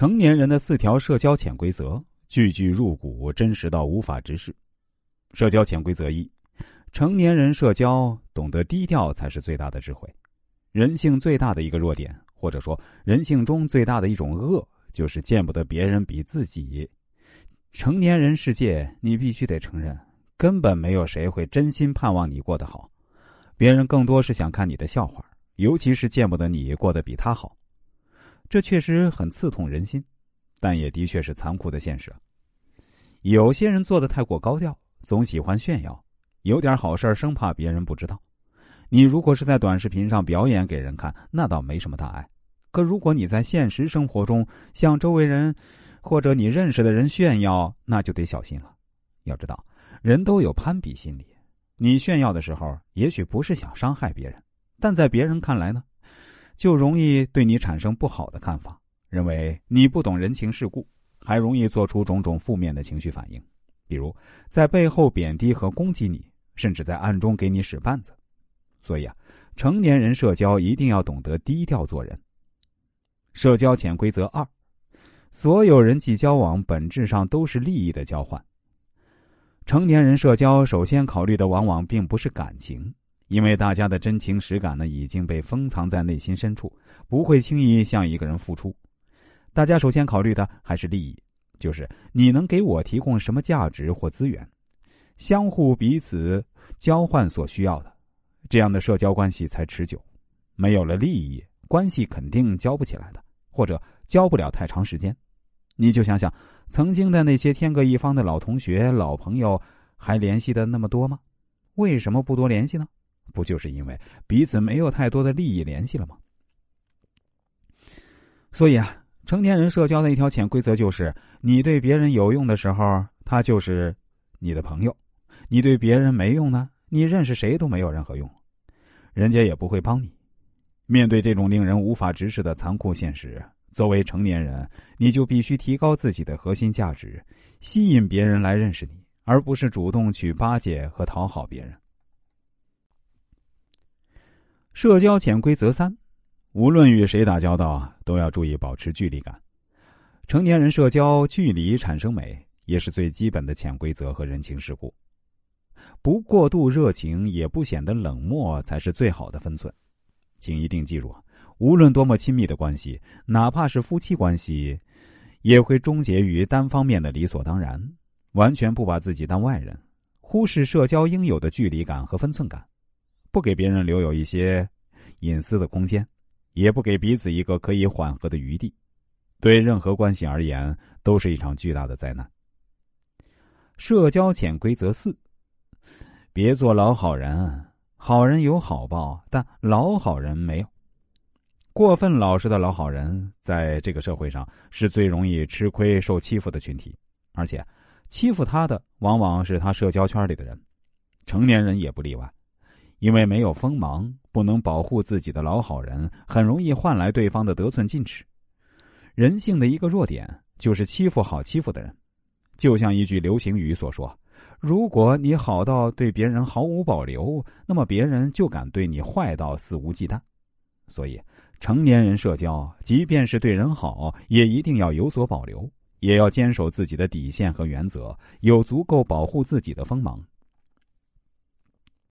成年人的四条社交潜规则，句句入骨，真实到无法直视。社交潜规则一：成年人社交懂得低调才是最大的智慧。人性最大的一个弱点，或者说人性中最大的一种恶，就是见不得别人比自己。成年人世界，你必须得承认，根本没有谁会真心盼望你过得好，别人更多是想看你的笑话，尤其是见不得你过得比他好。这确实很刺痛人心，但也的确是残酷的现实。有些人做的太过高调，总喜欢炫耀，有点好事生怕别人不知道。你如果是在短视频上表演给人看，那倒没什么大碍。可如果你在现实生活中向周围人或者你认识的人炫耀，那就得小心了。要知道，人都有攀比心理。你炫耀的时候，也许不是想伤害别人，但在别人看来呢？就容易对你产生不好的看法，认为你不懂人情世故，还容易做出种种负面的情绪反应，比如在背后贬低和攻击你，甚至在暗中给你使绊子。所以啊，成年人社交一定要懂得低调做人。社交潜规则二：所有人际交往本质上都是利益的交换。成年人社交首先考虑的往往并不是感情。因为大家的真情实感呢已经被封藏在内心深处，不会轻易向一个人付出。大家首先考虑的还是利益，就是你能给我提供什么价值或资源，相互彼此交换所需要的，这样的社交关系才持久。没有了利益，关系肯定交不起来的，或者交不了太长时间。你就想想，曾经的那些天各一方的老同学、老朋友，还联系的那么多吗？为什么不多联系呢？不就是因为彼此没有太多的利益联系了吗？所以啊，成年人社交的一条潜规则就是：你对别人有用的时候，他就是你的朋友；你对别人没用呢，你认识谁都没有任何用，人家也不会帮你。面对这种令人无法直视的残酷现实，作为成年人，你就必须提高自己的核心价值，吸引别人来认识你，而不是主动去巴结和讨好别人。社交潜规则三：无论与谁打交道，都要注意保持距离感。成年人社交，距离产生美，也是最基本的潜规则和人情世故。不过度热情，也不显得冷漠，才是最好的分寸。请一定记住，无论多么亲密的关系，哪怕是夫妻关系，也会终结于单方面的理所当然。完全不把自己当外人，忽视社交应有的距离感和分寸感。不给别人留有一些隐私的空间，也不给彼此一个可以缓和的余地，对任何关系而言都是一场巨大的灾难。社交潜规则四：别做老好人，好人有好报，但老好人没有。过分老实的老好人，在这个社会上是最容易吃亏、受欺负的群体，而且欺负他的往往是他社交圈里的人，成年人也不例外。因为没有锋芒，不能保护自己的老好人，很容易换来对方的得寸进尺。人性的一个弱点就是欺负好欺负的人，就像一句流行语所说：“如果你好到对别人毫无保留，那么别人就敢对你坏到肆无忌惮。”所以，成年人社交，即便是对人好，也一定要有所保留，也要坚守自己的底线和原则，有足够保护自己的锋芒。